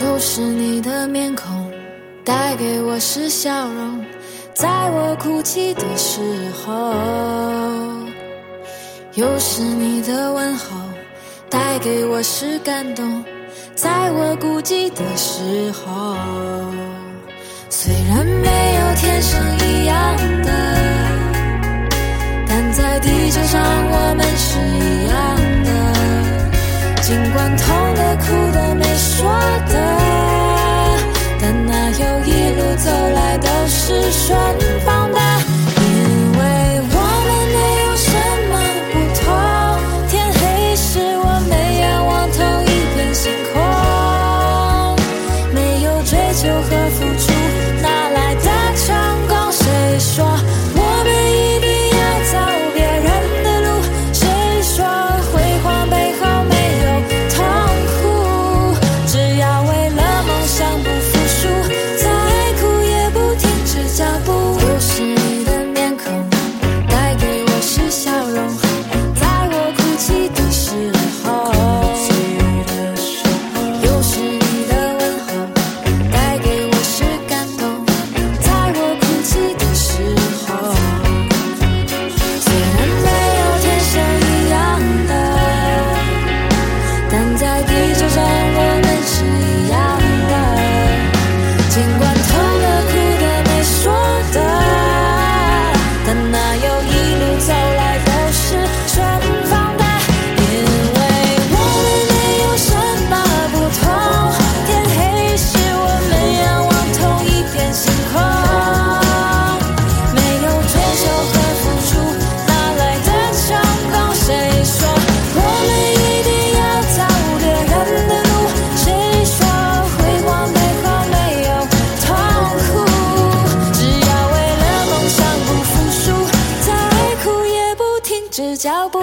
又是你的面孔带给我是笑容在我哭泣的时候又是你的问候带给我是感动在我孤寂的时候虽然没有天生一但在地球上我们是一样的。尽管痛的哭的没说的但哪脚步